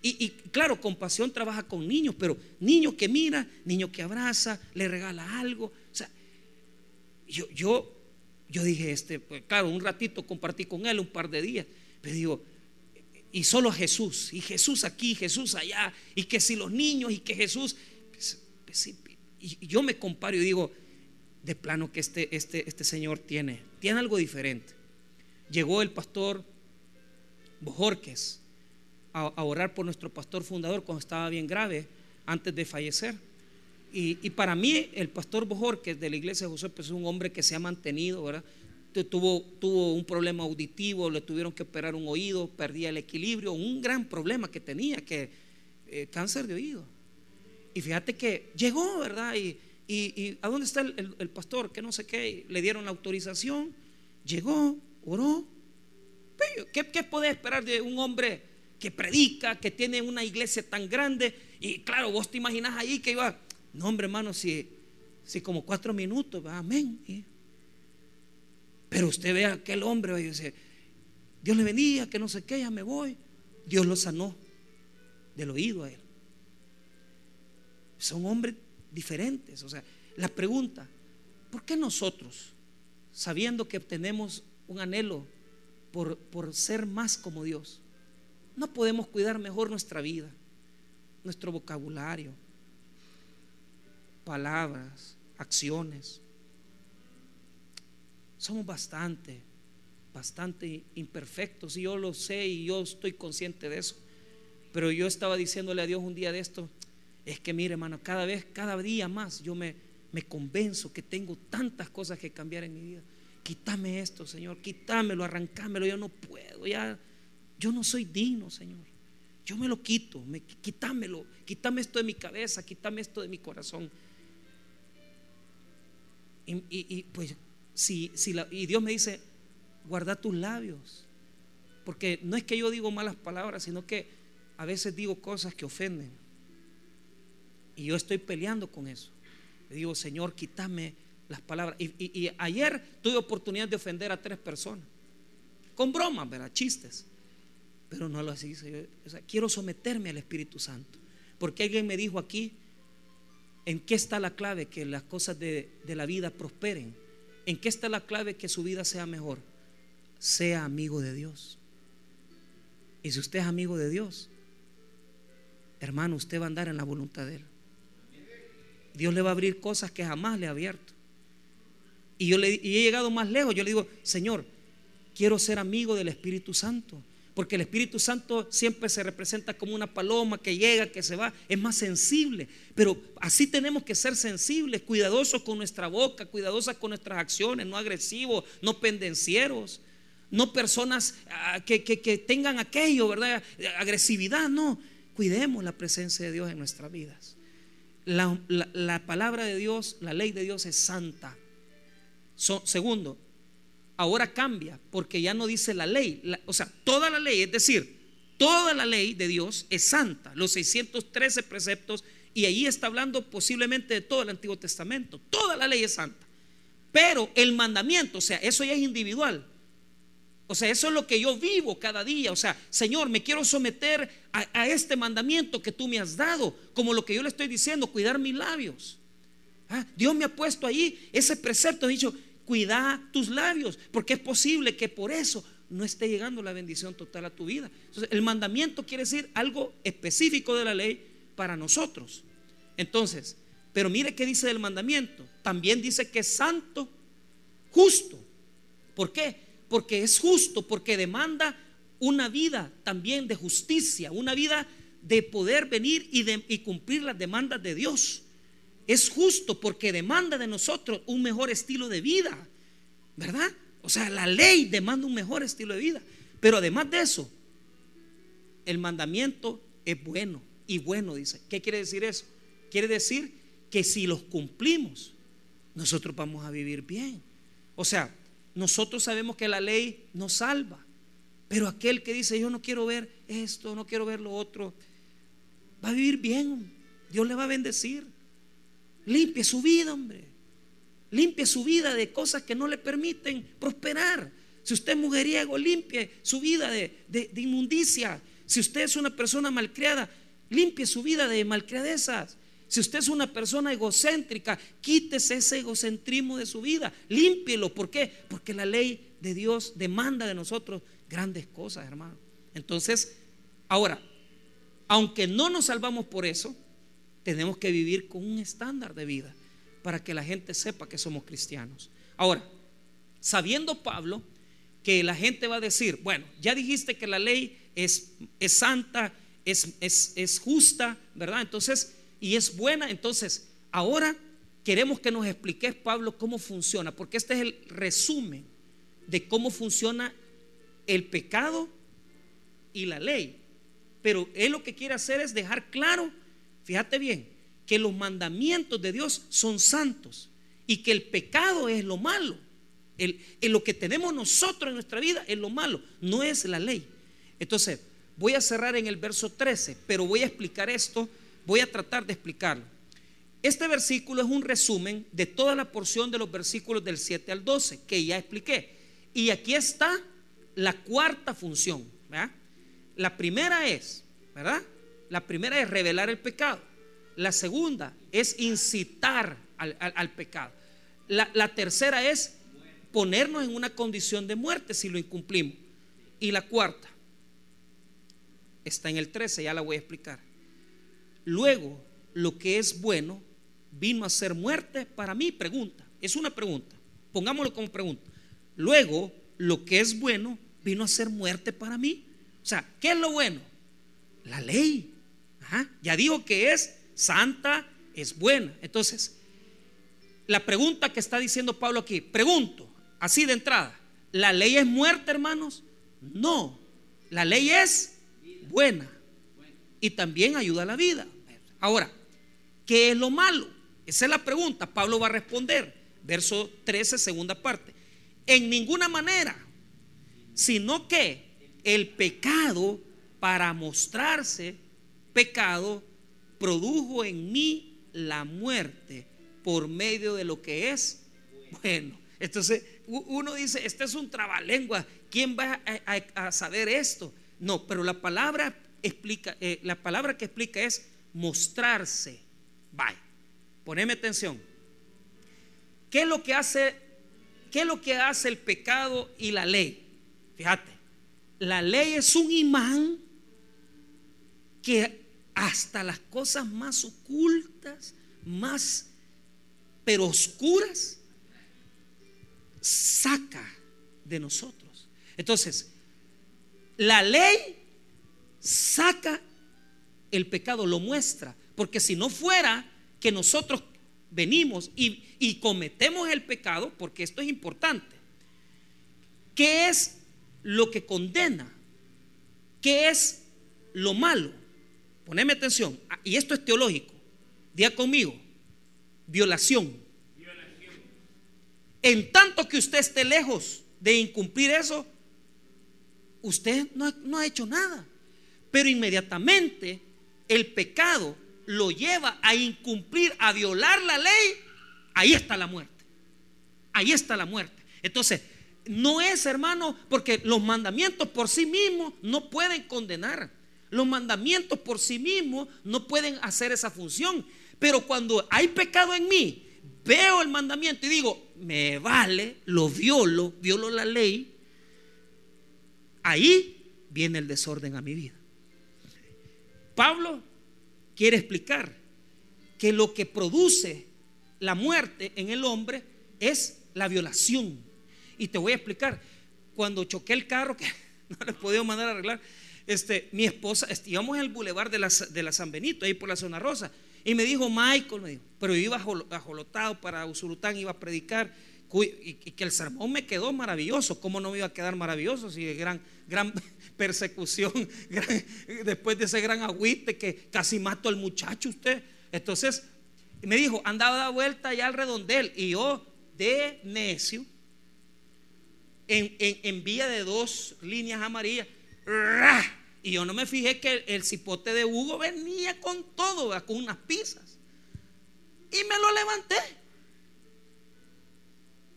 Y, claro, compasión trabaja con niños, pero niño que mira, niño que abraza, le regala algo. O sea, yo, yo, yo dije, este, pues, claro, un ratito compartí con él un par de días, pero digo, y solo Jesús, y Jesús aquí, Jesús allá, y que si los niños, y que Jesús, pues, pues y yo me comparo y digo, de plano que este, este, este Señor tiene, tiene algo diferente llegó el pastor Bojorques a, orar por nuestro pastor fundador cuando estaba bien grave, antes de fallecer. Y, para mí, el pastor Bojorques de la iglesia de José pues, es un hombre que se ha mantenido, ¿verdad? Tuvo, tuvo un problema auditivo, le tuvieron que operar un oído, perdía el equilibrio, un gran problema que tenía, que eh, cáncer de oído. Y fíjate que llegó, ¿verdad? Y, y, ¿a dónde está el, el, pastor? Que no sé qué, le dieron la autorización, llegó, oró. ¿Qué, ¿Qué puede esperar de un hombre que predica, que tiene una iglesia tan grande? Y claro, vos te imaginas ahí que iba, no hombre hermano, si, si como cuatro minutos, amén. Pero usted ve a aquel hombre y dice, Dios le bendiga, que no sé qué, ya me voy. Dios lo sanó del oído a él. Son hombres diferentes. O sea, la pregunta, ¿por qué nosotros, sabiendo que tenemos un anhelo por, por ser más como Dios, no podemos cuidar mejor nuestra vida, nuestro vocabulario, palabras, acciones? Somos bastante, bastante imperfectos y yo lo sé y yo estoy consciente de eso. Pero yo estaba diciéndole a Dios un día de esto, es que mire hermano, cada vez, cada día más yo me, me convenzo que tengo tantas cosas que cambiar en mi vida. Quítame esto, Señor, quítamelo, arrancámelo, yo no puedo, ya, yo no soy digno, Señor. Yo me lo quito, me, quítamelo, quítame esto de mi cabeza, quítame esto de mi corazón. Y, pues, si, si la, y Dios me dice, guarda tus labios, porque no es que yo digo malas palabras, sino que a veces digo cosas que ofenden. Y yo estoy peleando con eso. Le digo, Señor, quítame las palabras. Y, ayer tuve oportunidad de ofender a tres personas. Con bromas, ¿verdad? Chistes. Pero no lo sea, quiero someterme al Espíritu Santo. Porque alguien me dijo aquí, ¿en qué está la clave que las cosas de, de la vida prosperen? ¿En qué está la clave que su vida sea mejor? Sea amigo de Dios. Y si usted es amigo de Dios, hermano, usted va a andar en la voluntad de Él. Dios le va a abrir cosas que jamás le ha abierto. Y yo le, he llegado más lejos. Yo le digo, Señor, quiero ser amigo del Espíritu Santo. Porque el Espíritu Santo siempre se representa como una paloma que llega, que se va, es más sensible. Pero así tenemos que ser sensibles, cuidadosos con nuestra boca, cuidadosos con nuestras acciones, no agresivos, no pendencieros, no personas ah, que, que tengan aquello, ¿verdad? Agresividad, no. Cuidemos la presencia de Dios en nuestras vidas la, palabra de Dios, la ley de Dios es santa. segundo, ahora cambia porque ya no dice la ley, o sea, toda la ley, es decir, toda la ley de Dios es santa, los 613 preceptos, y ahí está hablando posiblemente de todo el Antiguo Testamento, toda la ley es santa. Pero el mandamiento, o sea, eso ya es individual. O sea, eso es lo que yo vivo cada día. O sea, Señor, me quiero someter a, este mandamiento que tú me has dado, como lo que yo le estoy diciendo, cuidar mis labios. Ah, Dios me ha puesto ahí ese precepto, ha dicho, cuida tus labios, porque es posible que por eso no esté llegando la bendición total a tu vida. Entonces, el mandamiento quiere decir algo específico de la ley para nosotros. Entonces, pero mire qué dice del mandamiento. También dice que es santo, justo. ¿Por qué? porque es justo, porque demanda una vida también de justicia, una vida de poder venir y, de, cumplir las demandas de Dios. Es justo porque demanda de nosotros un mejor estilo de vida, ¿verdad? O sea, la ley demanda un mejor estilo de vida. Pero además de eso, el mandamiento es bueno y bueno, dice. ¿Qué quiere decir eso? Quiere decir que si los cumplimos, nosotros vamos a vivir bien. O sea, nosotros sabemos que la ley nos salva, pero aquel que dice, yo no quiero ver esto, no quiero ver lo otro, va a vivir bien, Dios le va a bendecir. Limpie su vida, hombre. Limpie su vida de cosas que no le permiten prosperar. Si usted es mujeriego, limpie su vida de, inmundicia. Si usted es una persona malcriada, limpie su vida de malcriadezas. Si usted es una persona egocéntrica, quítese ese egocentrismo de su vida, límpielo. ¿Por qué? Porque la ley de Dios demanda de nosotros grandes cosas, hermano. Entonces, ahora, aunque no nos salvamos por eso, tenemos que vivir con un estándar de vida para que la gente sepa que somos cristianos. Ahora, sabiendo Pablo que la gente va a decir, bueno, ya dijiste que la ley es, es santa, es, es, es justa, ¿verdad? Entonces, y es buena. Entonces, ahora queremos que nos expliques, Pablo, cómo funciona, porque este es el resumen de cómo funciona el pecado y la ley. Pero él lo que quiere hacer es dejar claro, fíjate bien, que los mandamientos de Dios son santos y que el pecado es lo malo. El, lo que tenemos nosotros en nuestra vida es lo malo, no es la ley. Entonces, voy a cerrar en el verso 13, pero voy a explicar esto Voy a tratar de explicarlo. Este versículo es un resumen de toda la porción de los versículos del 7 al 12 que ya expliqué. Y aquí está la cuarta función. La primera es, ¿verdad? La primera es revelar el pecado. La segunda es incitar al, pecado. La, la tercera es ponernos en una condición de muerte si lo incumplimos. Y la cuarta está en el 13, ya la voy a explicar. Luego, lo que es bueno vino a ser muerte para mí, pregunta. Es una pregunta. Pongámoslo como pregunta. Luego, lo que es bueno vino a ser muerte para mí. O sea, ¿qué es lo bueno? La ley. Ya dijo que es santa, es buena. Entonces, la pregunta que está diciendo Pablo aquí, pregunto, así de entrada, ¿la ley es muerte, hermanos? No, la ley es buena y también ayuda a la vida. Ahora, ¿qué es lo malo? Esa es la pregunta. Pablo va a responder. Verso 13, segunda parte. En ninguna manera, sino que el pecado, para mostrarse pecado, produjo en mí la muerte por medio de lo que es bueno. Entonces, uno dice, este es un trabalengua, ¿quién va a, saber esto? No, pero la palabra explica, eh, la palabra que explica es mostrarse. Vaya, poneme atención. ¿Qué es lo que hace, qué es lo que hace el pecado y la ley? Fíjate, la ley es un imán que hasta las cosas más ocultas, más pero oscuras, saca de nosotros. Entonces, la ley saca el pecado, lo muestra, porque si no fuera que nosotros venimos y, y cometemos el pecado, porque esto es importante, ¿qué es lo que condena? ¿Qué es lo malo? Poneme atención, y esto es teológico, día conmigo, violación. En tanto que usted esté lejos de incumplir eso, usted no, ha hecho nada. Pero inmediatamente el pecado lo lleva a incumplir, a violar la ley, ahí está la muerte. Ahí está la muerte. Entonces, no es, hermano, porque los mandamientos por sí mismos no pueden condenar. Los mandamientos por sí mismos no pueden hacer esa función. Pero cuando hay pecado en mí, veo el mandamiento y digo, me vale, lo violo, violo la ley, ahí viene el desorden a mi vida. Pablo quiere explicar que lo que produce la muerte en el hombre es la violación. Y te voy a explicar, cuando choqué el carro, que no le podido mandar a arreglar, este, mi esposa, íbamos en el bulevar de la, de la San Benito, ahí por la zona rosa, y me dijo, Michael, me dijo, pero yo iba ajolotado para Usurután, iba a predicar, y, que el sermón me quedó maravilloso. ¿Cómo no me iba a quedar maravilloso si gran, gran persecución, después de ese gran agüite que casi mató al muchacho usted? Entonces me dijo, andaba da vuelta allá al redondel, y yo de necio, en, en vía de dos líneas amarillas, y yo no me fijé que el, cipote de Hugo venía con todo, con unas pizzas. Y me lo levanté.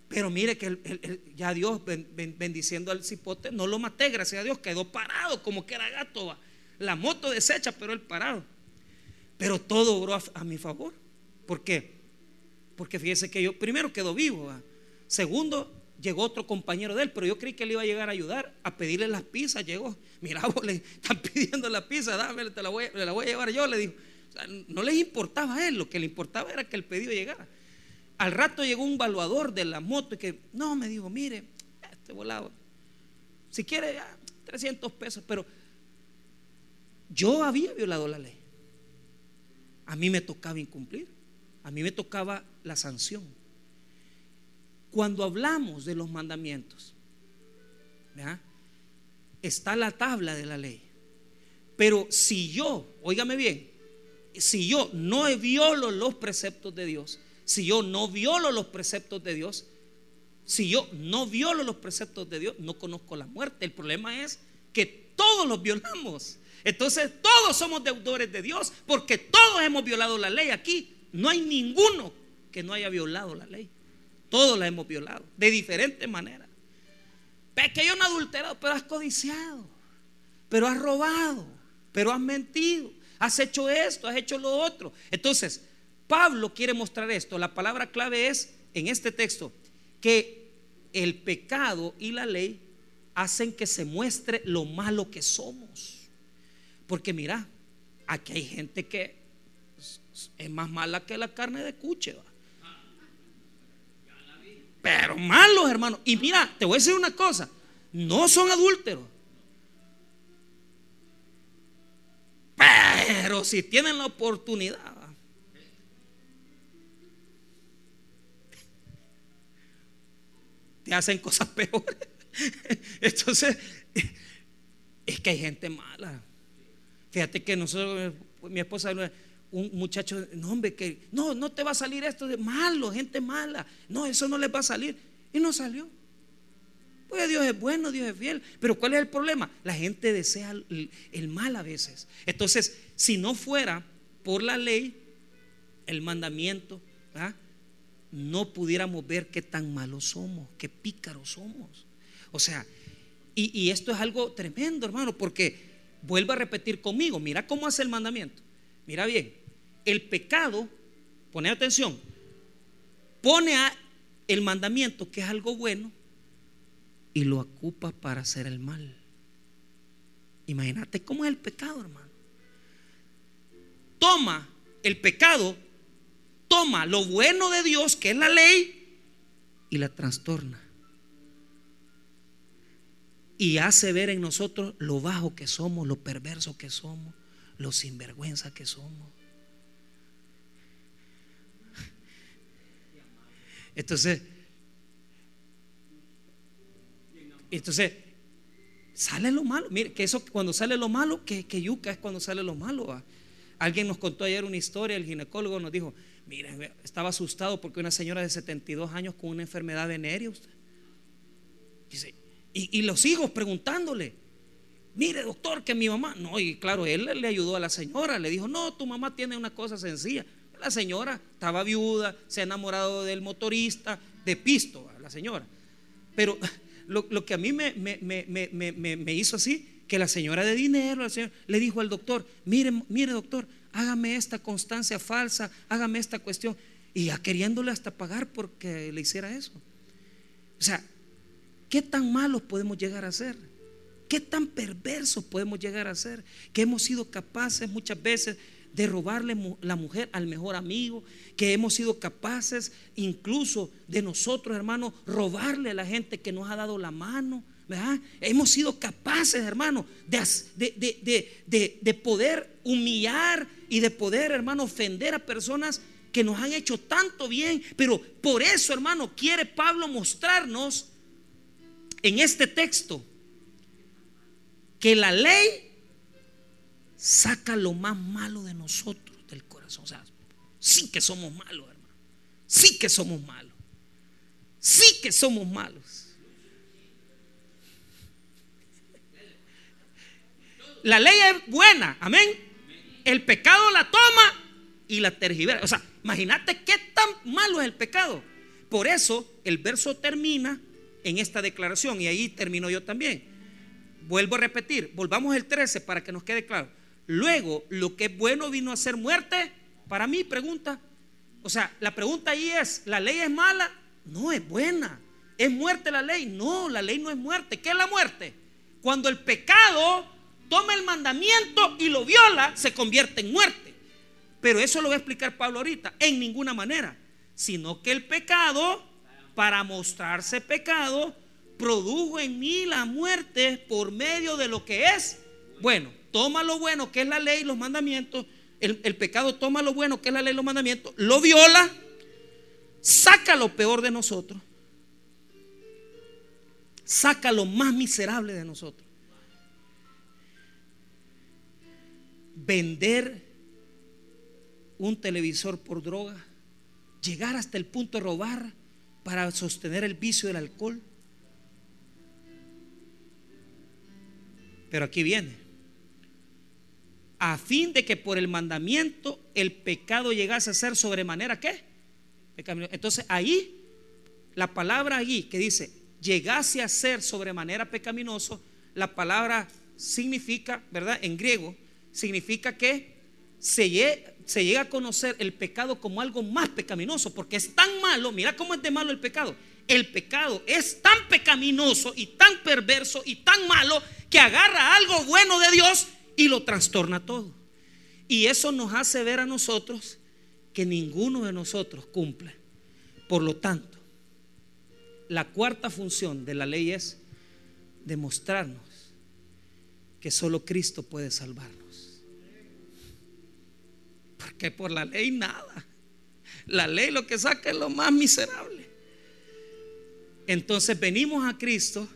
Pero mire que ya Dios bendiciendo al cipote, no lo maté, gracias a Dios, quedó parado como que era gato. La moto deshecha, pero él parado. Pero todo obró a, mi favor. ¿Por qué? Porque fíjese que yo primero quedó vivo. Segundo, llegó otro compañero de él, pero yo creí que él iba a llegar a ayudar, a pedirle las pizzas. Llegó, mira, vos le están pidiendo la pizza, dame, te la voy, la voy a llevar yo. Le dijo, no les importaba a él, lo que le importaba era que el pedido llegara. Al rato llegó un valuador de la moto y que, no, me dijo, mire, este volado, si quiere, 300 pesos, pero yo había violado la ley. A mí me tocaba incumplir, a mí me tocaba la sanción. Cuando hablamos de los mandamientos, está la tabla de la ley. Pero si yo, óigame bien, si yo no violo los preceptos de Dios, si yo no violo los preceptos de Dios, si yo no violo los preceptos de Dios, no conozco la muerte. El problema es que todos los violamos. Entonces todos somos deudores de Dios porque todos hemos violado la ley. Aquí no hay ninguno que no haya violado la ley. Todos la hemos violado, de diferentes maneras. Pequeño no adulterado, pero has codiciado, pero has robado, pero has mentido, has hecho esto, has hecho lo otro. Entonces, Pablo quiere mostrar esto. La palabra clave es en este texto que el pecado y la ley hacen que se muestre lo malo que somos. Porque mira, aquí hay gente que es más mala que la carne de cuche. Pero malos, hermanos. Y mira, te voy a decir una cosa. No son adúlteros. Pero si tienen la oportunidad. Te hacen cosas peores. Entonces, es que hay gente mala. Fíjate que nosotros, mi esposa, un muchacho, no hombre, que no, no te va a salir esto de malo, gente mala. No, eso no les va a salir. Y no salió. Pues Dios es bueno, Dios es fiel. Pero ¿cuál es el problema? La gente desea el, mal a veces. Entonces, si no fuera por la ley, el mandamiento, ¿ah? no pudiéramos ver qué tan malos somos, qué pícaros somos. O sea, y, y esto es algo tremendo, hermano, porque vuelvo a repetir conmigo, mira cómo hace el mandamiento. Mira bien, el pecado, pone atención, pone a el mandamiento que es algo bueno y lo ocupa para hacer el mal. Imagínate cómo es el pecado, hermano. Toma el pecado, toma lo bueno de Dios, que es la ley, y la trastorna. Y hace ver en nosotros lo bajo que somos, lo perverso que somos, lo sinvergüenza que somos. Entonces, entonces, sale lo malo. Mire, que eso cuando sale lo malo, que, que yuca es cuando sale lo malo. Alguien nos contó ayer una historia, el ginecólogo nos dijo, mire, estaba asustado porque una señora de 72 años con una enfermedad venérea, usted. Dice, y, y, los hijos preguntándole, mire doctor, que mi mamá, no, y claro, él le ayudó a la señora, le dijo, no, tu mamá tiene una cosa sencilla. La señora estaba viuda, se ha enamorado del motorista, de pisto, la señora. Pero lo, que a mí me, hizo así, que la señora de dinero le dijo al doctor, mire, mire doctor, hágame esta constancia falsa, hágame esta cuestión. Y ya queriéndole hasta pagar porque le hiciera eso. O sea, ¿qué tan malos podemos llegar a ser? ¿Qué tan perversos podemos llegar a ser? Que hemos sido capaces muchas veces de robarle la mujer al mejor amigo, que hemos sido capaces incluso de nosotros, hermanos, robarle a la gente que nos ha dado la mano. ¿verdad? Hemos sido capaces, hermano, de, de, poder humillar y de poder, hermano, ofender a personas que nos han hecho tanto bien. Pero por eso, hermano, quiere Pablo mostrarnos en este texto que la ley saca lo más malo de nosotros del corazón. O sea, sí que somos malos, hermano. Sí que somos malos. Sí que somos malos. La ley es buena, amén. El pecado la toma y la tergiversa. O sea, imagínate qué tan malo es el pecado. Por eso el verso termina en esta declaración y ahí termino yo también. Vuelvo a repetir, volvamos el 13 para que nos quede claro. Luego, lo que es bueno vino a ser muerte. Para mí, pregunta. O sea, la pregunta ahí es, ¿la ley es mala? No, es buena. ¿Es muerte la ley? No, la ley no es muerte. ¿Qué es la muerte? Cuando el pecado toma el mandamiento y lo viola, se convierte en muerte. Pero eso lo va a explicar Pablo ahorita. En ninguna manera. Sino que el pecado, para mostrarse pecado, produjo en mí la muerte por medio de lo que es bueno toma lo bueno que es la ley, los mandamientos, el, pecado toma lo bueno que es la ley, los mandamientos, lo viola, saca lo peor de nosotros, saca lo más miserable de nosotros. Vender un televisor por droga, llegar hasta el punto de robar para sostener el vicio del alcohol. Pero aquí viene a fin de que por el mandamiento el pecado llegase a ser sobremanera qué? Entonces ahí, la palabra allí que dice llegase a ser sobremanera pecaminoso, la palabra significa, ¿verdad? En griego, significa que se, llega a conocer el pecado como algo más pecaminoso, porque es tan malo, mira cómo es de malo el pecado. El pecado es tan pecaminoso y tan perverso y tan malo que agarra algo bueno de Dios y lo trastorna todo. Y eso nos hace ver a nosotros que ninguno de nosotros cumple. Por lo tanto, la cuarta función de la ley es demostrarnos que solo Cristo puede salvarnos. Porque por la ley nada. La ley lo que saca es lo más miserable. Entonces venimos a Cristo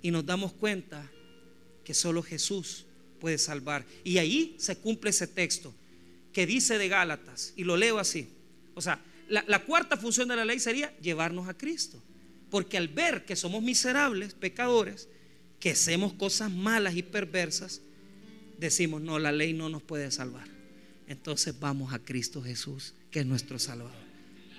y nos damos cuenta que solo Jesús puede salvar. Y ahí se cumple ese texto que dice de Gálatas, y lo leo así. O sea, la, la, cuarta función de la ley sería llevarnos a Cristo. Porque al ver que somos miserables, pecadores, que hacemos cosas malas y perversas, decimos, no, la ley no nos puede salvar. Entonces vamos a Cristo Jesús, que es nuestro Salvador.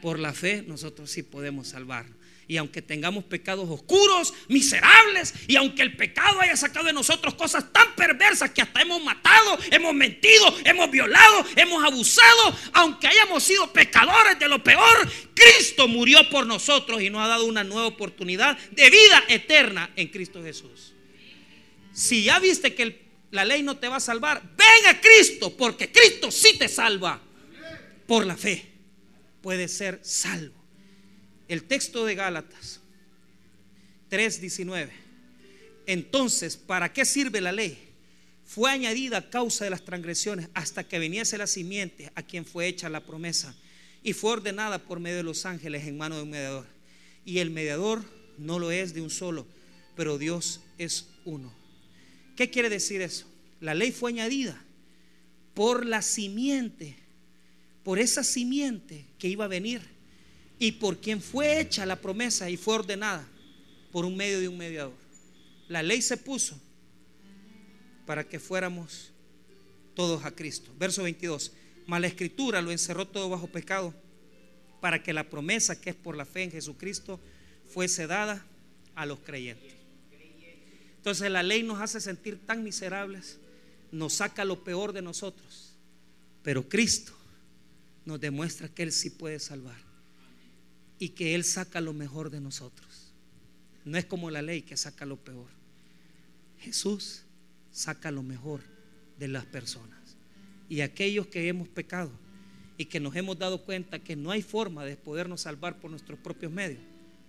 Por la fe nosotros sí podemos salvarnos. Y aunque tengamos pecados oscuros, miserables, y aunque el pecado haya sacado de nosotros cosas tan perversas que hasta hemos matado, hemos mentido, hemos violado, hemos abusado, aunque hayamos sido pecadores de lo peor, Cristo murió por nosotros y nos ha dado una nueva oportunidad de vida eterna en Cristo Jesús. Si ya viste que la ley no te va a salvar, ven a Cristo, porque Cristo sí te salva por la fe. Puede ser salvo. El texto de Gálatas 3:19. Entonces, ¿para qué sirve la ley? Fue añadida a causa de las transgresiones hasta que viniese la simiente a quien fue hecha la promesa y fue ordenada por medio de los ángeles en mano de un mediador. Y el mediador no lo es de un solo, pero Dios es uno. ¿Qué quiere decir eso? La ley fue añadida por la simiente, por esa simiente que iba a venir y por quien fue hecha la promesa y fue ordenada por un medio de un mediador. La ley se puso para que fuéramos todos a Cristo. Verso 22. Mas la escritura lo encerró todo bajo pecado para que la promesa que es por la fe en Jesucristo fuese dada a los creyentes. Entonces la ley nos hace sentir tan miserables, nos saca lo peor de nosotros, pero Cristo nos demuestra que Él sí puede salvar y que Él saca lo mejor de nosotros. No es como la ley que saca lo peor. Jesús saca lo mejor de las personas. Y aquellos que hemos pecado y que nos hemos dado cuenta que no hay forma de podernos salvar por nuestros propios medios,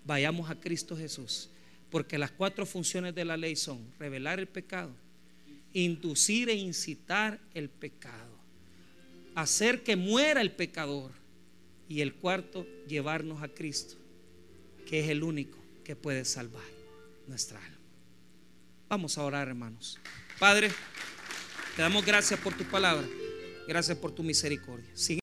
vayamos a Cristo Jesús. Porque las cuatro funciones de la ley son revelar el pecado, inducir e incitar el pecado, hacer que muera el pecador y el cuarto, llevarnos a Cristo, que es el único que puede salvar nuestra alma. Vamos a orar, hermanos. Padre, te damos gracias por tu palabra, gracias por tu misericordia.